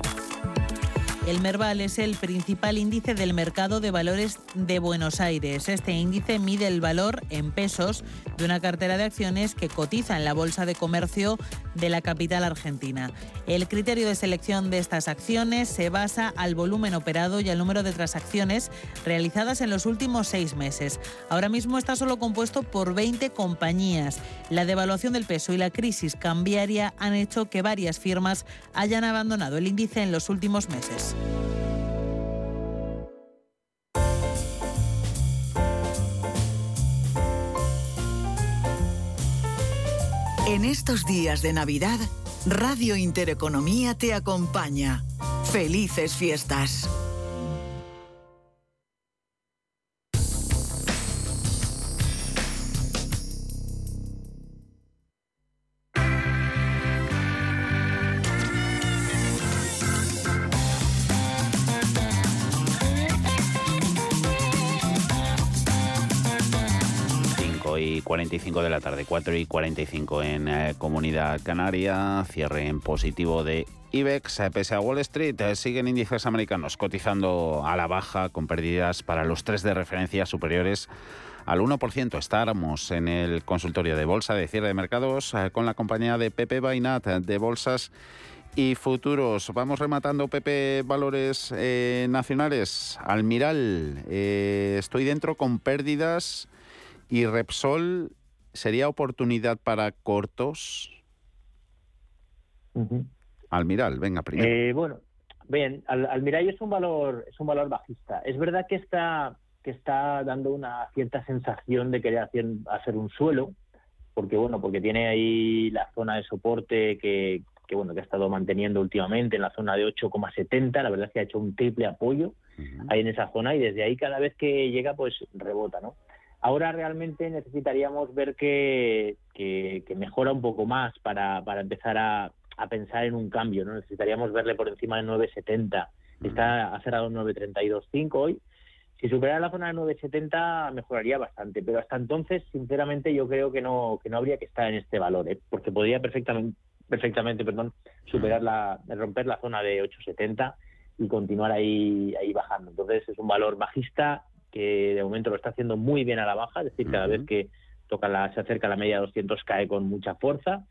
El Merval es el principal índice del mercado de valores de Buenos Aires. Este índice mide el valor en pesos de una cartera de acciones que cotiza en la Bolsa de Comercio de la capital argentina. El criterio de selección de estas acciones se basa al volumen operado y al número de transacciones realizadas en los últimos seis meses. Ahora mismo está solo compuesto por 20 compañías. La devaluación del peso y la crisis cambiaria han hecho que varias firmas hayan abandonado el índice en los últimos meses. En estos días de Navidad, Radio Intereconomía te acompaña. Felices fiestas. 45 de la tarde, 4 y 45 en eh, Comunidad Canaria, cierre en positivo de IBEX, eh, pese a Wall Street, eh, siguen índices americanos cotizando a la baja con pérdidas para los tres de referencia superiores al 1%. Estábamos en el consultorio de bolsa de cierre de mercados con la compañía de Pepe Bainat de Bolsas y futuros. Vamos rematando, Pepe, valores nacionales. Almiral, estoy dentro con pérdidas y Repsol, ¿sería oportunidad para cortos? Almiral, venga, primero. Eh, bueno, bien, Almiral es un valor es un valor bajista. Es verdad que está que está dando una cierta sensación de querer hacer, hacer un suelo, porque bueno, porque tiene ahí la zona de soporte que, que bueno que ha estado manteniendo últimamente en la zona de 8,70 la verdad es que ha hecho un triple apoyo ahí en esa zona y desde ahí cada vez que llega pues rebota no ahora realmente necesitaríamos ver que, que, mejora un poco más para, para empezar a, a, pensar en un cambio no necesitaríamos verle por encima de 9,70 está ha cerrado 9,32,5 hoy. Si superara la zona de 9,70 mejoraría bastante, pero hasta entonces, sinceramente, yo creo que no que no habría que estar en este valor, ¿eh? porque podría perfectamente perfectamente, perdón, superar la, romper la zona de 870 y continuar ahí, ahí bajando. Entonces es un valor bajista que de momento lo está haciendo muy bien a la baja, es decir, cada vez que toca la, se acerca a la media de 200 cae con mucha fuerza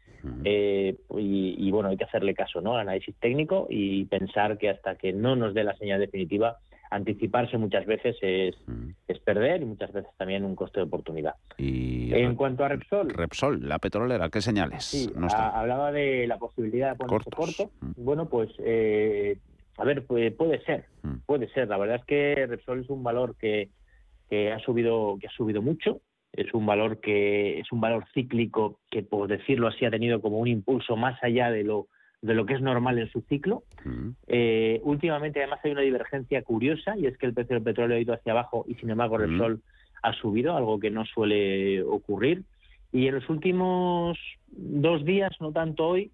eh, y, bueno, hay que hacerle caso ¿no? al análisis técnico y pensar que hasta que no nos dé la señal definitiva anticiparse muchas veces es, es, perder y muchas veces también un coste de oportunidad. Y en cuanto a Repsol. Repsol, la petrolera, ¿qué señales? Sí, hablaba de la posibilidad de ponerse corto. Bueno, pues eh, a ver, puede, puede ser, puede ser. La verdad es que Repsol es un valor que, que ha subido que ha subido mucho. Es un valor que es un valor cíclico que, por decirlo así, ha tenido como un impulso más allá de lo de lo que es normal en su ciclo. Eh, últimamente, además, hay una divergencia curiosa y es que el precio del petróleo ha ido hacia abajo y, sin embargo, el sol ha subido, algo que no suele ocurrir. Y en los últimos dos días, no tanto hoy,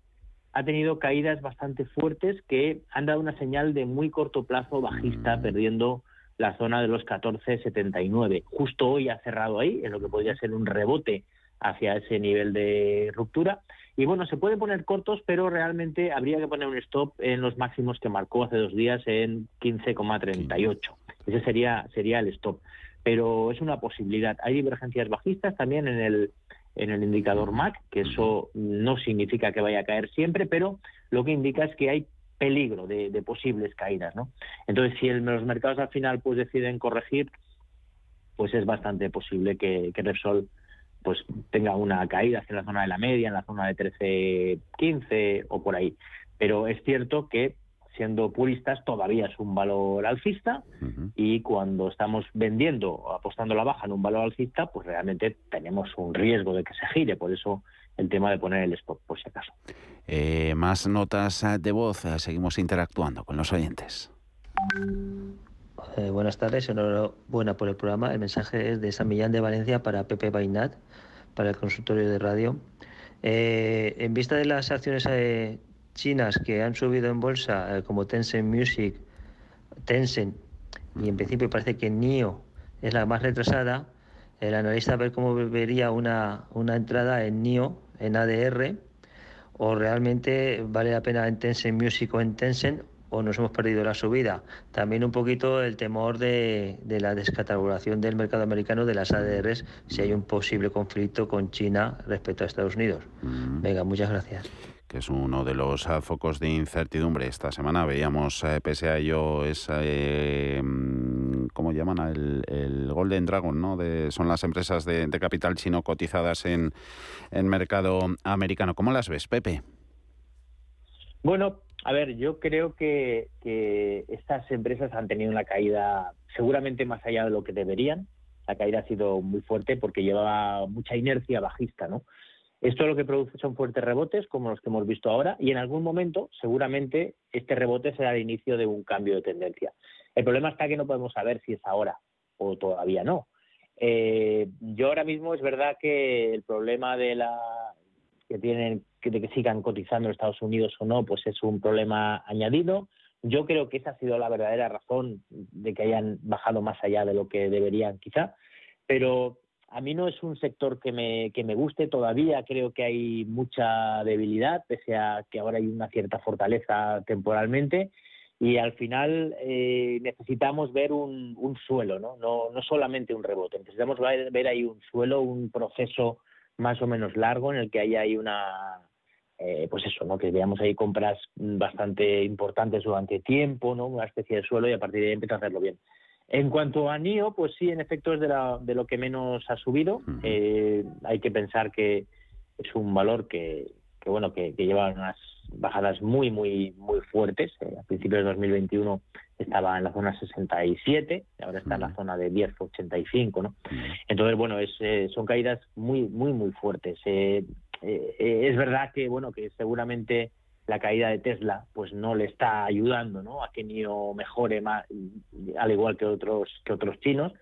ha tenido caídas bastante fuertes que han dado una señal de muy corto plazo bajista, perdiendo la zona de los 14,79. Justo hoy ha cerrado ahí, en lo que podría ser un rebote hacia ese nivel de ruptura. Y bueno, se puede poner cortos, pero realmente habría que poner un stop en los máximos que marcó hace dos días en 15,38. Ese sería, sería el stop. Pero es una posibilidad. Hay divergencias bajistas también en el, en el indicador MAC, que eso no significa que vaya a caer siempre, pero lo que indica es que hay peligro de, posibles caídas, ¿no? Entonces, si los mercados al final pues deciden corregir, pues es bastante posible que, que Repsol pues tenga una caída hacia la zona de la media, en la zona de 13, 15 o por ahí. Pero es cierto que siendo puristas todavía es un valor alcista y cuando estamos vendiendo o apostando la baja en un valor alcista, pues realmente tenemos un riesgo de que se gire. Por eso el tema de poner el spot, por si acaso. Eh, más notas de voz, seguimos interactuando con los oyentes. Eh, buenas tardes, enhorabuena por el programa. El mensaje es de San Millán de Valencia para Pepe Bainat, para el consultorio de radio. Eh, en vista de las acciones eh, chinas que han subido en bolsa, como Tencent Music, Tencent, y en principio parece que NIO es la más retrasada, el analista a ver cómo vería una, una entrada en NIO, en ADR, o realmente vale la pena en Tencent Music o en Tencent o nos hemos perdido la subida. También un poquito el temor de, la descatalogación del mercado americano de las ADRs si hay un posible conflicto con China respecto a Estados Unidos. Mm. Venga, muchas gracias que es uno de los ah, focos de incertidumbre. Esta semana veíamos, eh, pese a ello, esa, eh, mm, ¿cómo llaman? El, el, Golden Dragon, ¿no? De, son las empresas de, capital chino cotizadas en, en mercado americano. ¿Cómo las ves, Pepe? Bueno, a ver, yo creo que, estas empresas han tenido una caída seguramente más allá de lo que deberían. La caída ha sido muy fuerte porque llevaba mucha inercia bajista, ¿no? Esto lo que produce son fuertes rebotes, como los que hemos visto ahora, y en algún momento, seguramente, este rebote será el inicio de un cambio de tendencia. El problema está que no podemos saber si es ahora o todavía no. Eh, yo ahora mismo es verdad que el problema de la que tienen de que sigan cotizando en Estados Unidos o no, pues es un problema añadido. Yo creo que esa ha sido la verdadera razón de que hayan bajado más allá de lo que deberían quizá, pero a mí no es un sector que me, que me guste todavía, creo que hay mucha debilidad, pese a que ahora hay una cierta fortaleza temporalmente, y al final eh, necesitamos ver un, suelo, ¿no? ¿no? No solamente un rebote, necesitamos ver, ver ahí un suelo, un proceso más o menos largo en el que haya ahí una, eh, pues eso, ¿no? que veamos ahí compras bastante importantes durante tiempo, ¿no? una especie de suelo y a partir de ahí empezar a hacerlo bien. En cuanto a NIO, pues sí, en efecto es de, la, de lo que menos ha subido. Eh, hay que pensar que es un valor que, que bueno, que, que, lleva unas bajadas muy, muy, muy fuertes. Eh, a principios de 2021 estaba en la zona 67, ahora está en la zona de 10,85, ¿no? Entonces, bueno, es, eh, son caídas muy, muy, muy fuertes. Eh, eh, es verdad que, bueno, que seguramente la caída de Tesla pues no le está ayudando ¿no? a que NIO mejore más, al igual que otros que otros chinos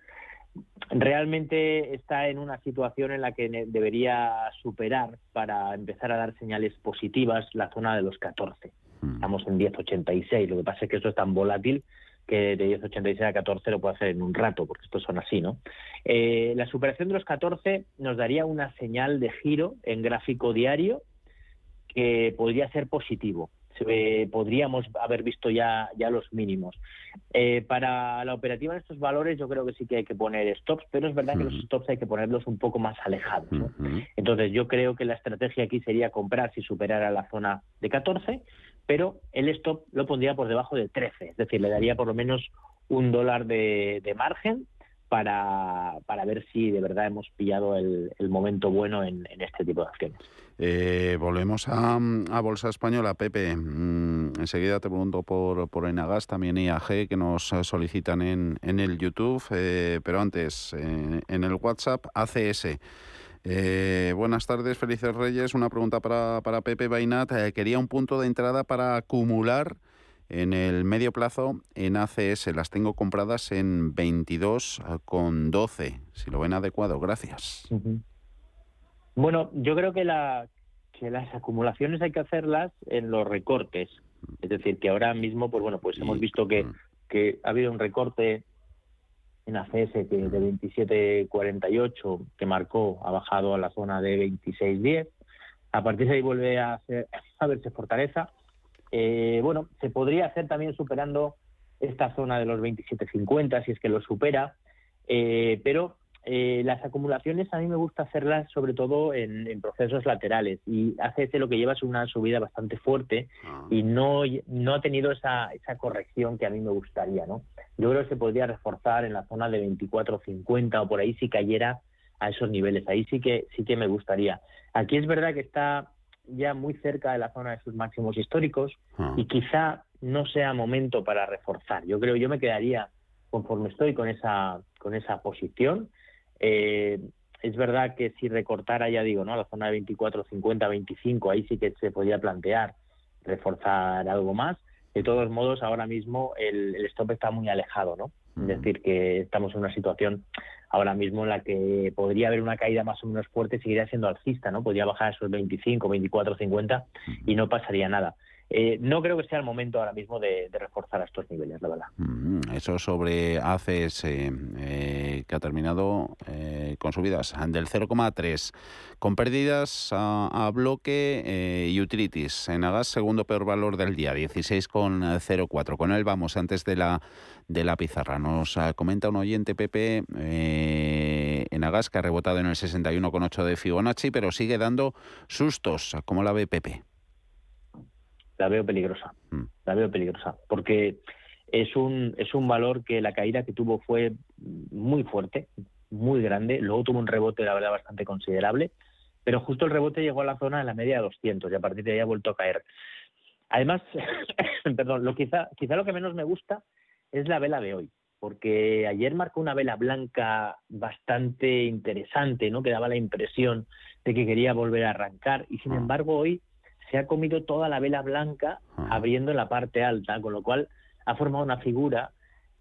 realmente está en una situación en la que debería superar para empezar a dar señales positivas la zona de los 14 estamos en 10.86 lo que pasa es que eso es tan volátil que de 10.86 a 14 lo puede hacer en un rato, porque estos son así, ¿no? Eh, la superación de los 14 nos daría una señal de giro en gráfico diario que podría ser positivo. Eh, podríamos haber visto ya, ya los mínimos. Eh, para la operativa en estos valores yo creo que sí que hay que poner stops, pero es verdad que los stops hay que ponerlos un poco más alejados. ¿no? Entonces yo creo que la estrategia aquí sería comprar si superara la zona de 14, pero el stop lo pondría por debajo de 13, es decir, le daría por lo menos un dólar de, de margen para, para, ver si de verdad hemos pillado el, el momento bueno en, en, este tipo de acciones. Eh, volvemos a, a, Bolsa Española, Pepe. Mm, enseguida te pregunto por, por Enagas, también IAG, que nos solicitan en, en el YouTube, eh, pero antes, eh, en el WhatsApp, ACS. Eh, buenas tardes, felices Reyes. Una pregunta para, para Pepe Bainat. Eh, quería un punto de entrada para acumular en el medio plazo en ACS. Las tengo compradas en 22 con 12. Si lo ven adecuado, gracias. Uh -huh. Bueno, yo creo que, la, que las acumulaciones hay que hacerlas en los recortes. Es decir, que ahora mismo, pues bueno, pues hemos visto que, que ha habido un recorte en ACS que de 27.48 que marcó ha bajado a la zona de 26.10. A partir de ahí vuelve a, hacer, a verse fortaleza. Eh, bueno, se podría hacer también superando esta zona de los 27.50 si es que lo supera, eh, pero eh, las acumulaciones a mí me gusta hacerlas sobre todo en, en procesos laterales y ACS lo que lleva es una subida bastante fuerte ah. y no, no ha tenido esa, esa corrección que a mí me gustaría, ¿no? Yo creo que se podría reforzar en la zona de 24.50 o por ahí si cayera a esos niveles, ahí sí que sí que me gustaría. Aquí es verdad que está ya muy cerca de la zona de sus máximos históricos ah. y quizá no sea momento para reforzar. Yo creo yo me quedaría conforme estoy con esa con esa posición eh, es verdad que si recortara, ya digo, ¿no? La zona de 24, 50, 25, ahí sí que se podría plantear reforzar algo más. De todos modos, ahora mismo el, el stop está muy alejado, ¿no? Es decir, que estamos en una situación ahora mismo en la que podría haber una caída más o menos fuerte, seguiría siendo alcista, ¿no? Podría bajar a esos 25, 24, 50 y no pasaría nada. Eh, no creo que sea el momento ahora mismo de, reforzar a estos niveles, la verdad. Eso sobre ACS, eh, que ha terminado eh, con subidas del 0,3, con pérdidas a, bloque eh, utilities. En Agas, segundo peor valor del día, 16,04. Con él vamos antes de la, de la pizarra. Nos uh, comenta un oyente, Pepe, en Agas, que ha rebotado en el 61,8 de Fibonacci, pero sigue dando sustos. ¿Cómo la ve Pepe? La veo peligrosa. La veo peligrosa. Porque es un, es un valor que la caída que tuvo fue muy fuerte, muy grande. Luego tuvo un rebote, la verdad, bastante considerable. Pero justo el rebote llegó a la zona de la media de 200 y a partir de ahí ha vuelto a caer. Además, <coughs> perdón, lo quizá, quizá lo que menos me gusta es la vela de hoy. Porque ayer marcó una vela blanca bastante interesante, ¿no? Que daba la impresión de que quería volver a arrancar. Y sin embargo, hoy se ha comido toda la vela blanca abriendo la parte alta, con lo cual ha formado una figura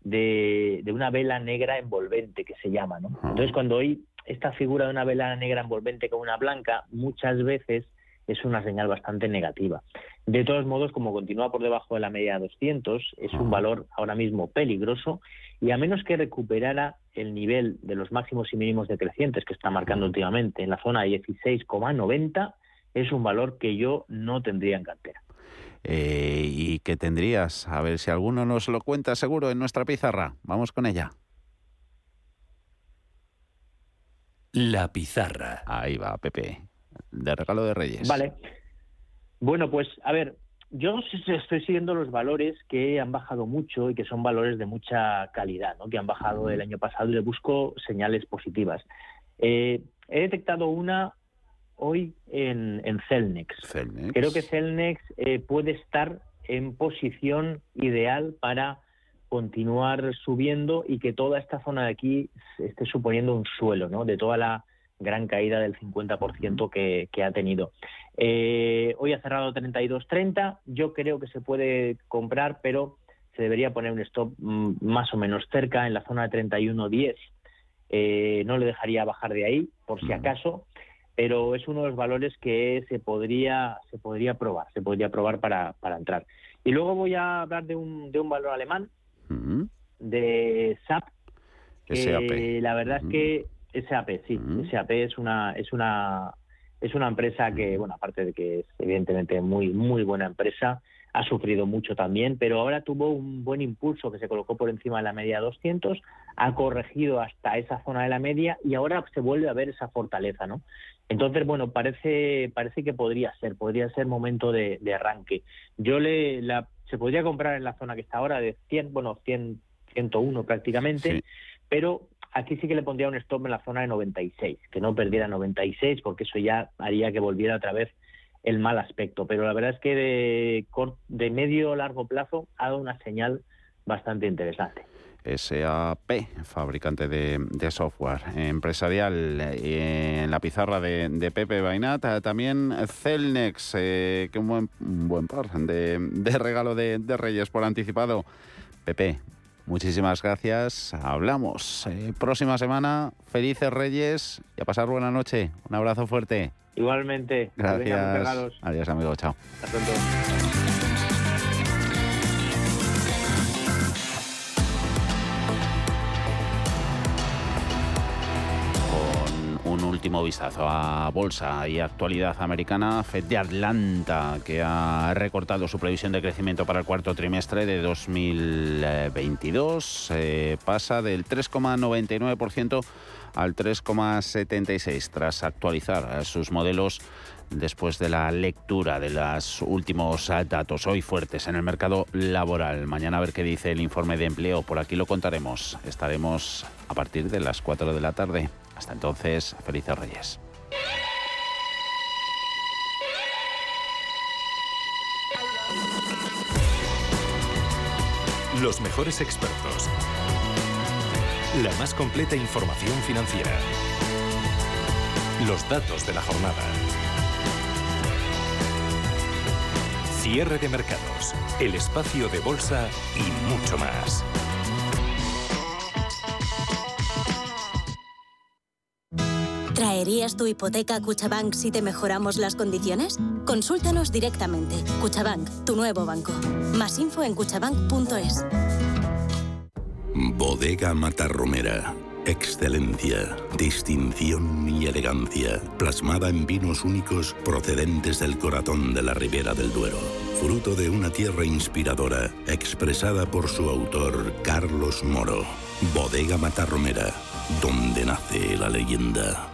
de, de una vela negra envolvente que se llama. ¿no? Entonces, cuando hoy esta figura de una vela negra envolvente con una blanca, muchas veces es una señal bastante negativa. De todos modos, como continúa por debajo de la media de 200, es un valor ahora mismo peligroso y a menos que recuperara el nivel de los máximos y mínimos decrecientes que está marcando últimamente en la zona 16,90, es un valor que yo no tendría en cartera. Eh, ¿Y qué tendrías? A ver si alguno nos lo cuenta seguro en nuestra pizarra. Vamos con ella. La pizarra. Ahí va, Pepe. De regalo de Reyes. Vale. Bueno, pues a ver, yo estoy siguiendo los valores que han bajado mucho y que son valores de mucha calidad, ¿no? que han bajado el año pasado y le busco señales positivas. Eh, he detectado una hoy en, Celnex. Creo que Celnex eh, puede estar en posición ideal para continuar subiendo y que toda esta zona de aquí esté suponiendo un suelo, ¿no? De toda la gran caída del 50% que, que ha tenido. Eh, hoy ha cerrado 32.30. Yo creo que se puede comprar, pero se debería poner un stop mm, más o menos cerca, en la zona de 31.10. Eh, no le dejaría bajar de ahí, por si acaso pero es uno de los valores que se podría, se podría probar, se podría probar para, para entrar. Y luego voy a hablar de un, de un valor alemán, de SAP, que la verdad es que SAP, sí, SAP es una, es una es una empresa que, bueno, aparte de que es evidentemente muy, muy buena empresa, ha sufrido mucho también, pero ahora tuvo un buen impulso que se colocó por encima de la media 200, ha corregido hasta esa zona de la media y ahora se vuelve a ver esa fortaleza, ¿no? Entonces, bueno, parece parece que podría ser, podría ser momento de, arranque. Yo le la, se podría comprar en la zona que está ahora de 100, bueno, 100 101 prácticamente, pero aquí sí que le pondría un stop en la zona de 96, que no perdiera 96 porque eso ya haría que volviera otra vez el mal aspecto. Pero la verdad es que de, medio o largo plazo ha dado una señal bastante interesante. SAP, fabricante de, software empresarial, eh, en la pizarra de, Pepe Bainat. Eh, también Celnex, eh, que un buen, buen par de, regalo de, Reyes por anticipado. Pepe, muchísimas gracias. Hablamos próxima semana. Felices Reyes y a pasar buena noche. Un abrazo fuerte. Igualmente. Gracias. Adiós, amigo. Chao. Hasta pronto. último vistazo a bolsa y actualidad americana, Fed de Atlanta, que ha recortado su previsión de crecimiento para el cuarto trimestre de 2022, eh, pasa del 3,99% al 3,76% tras actualizar sus modelos después de la lectura de los últimos datos hoy fuertes en el mercado laboral. Mañana a ver qué dice el informe de empleo. Por aquí lo contaremos. Estaremos a partir de las 4 de la tarde. Hasta entonces, felices Reyes. Los mejores expertos. La más completa información financiera. Los datos de la jornada. Cierre de mercados. El espacio de bolsa y mucho más. ¿Traerías tu hipoteca a Cuchabank si te mejoramos las condiciones? Consúltanos directamente. Cuchabank, tu nuevo banco. Más info en cuchabank.es. Bodega Matarromera. Excelencia, distinción y elegancia, plasmada en vinos únicos procedentes del corazón de la Ribera del Duero. Fruto de una tierra inspiradora, expresada por su autor Carlos Moro. Bodega Matarromera, donde nace la leyenda.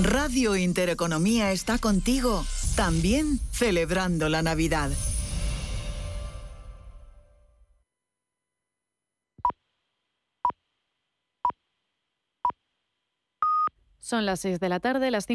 Radio Intereconomía está contigo, también celebrando la Navidad. Son las 6 de la tarde, las 5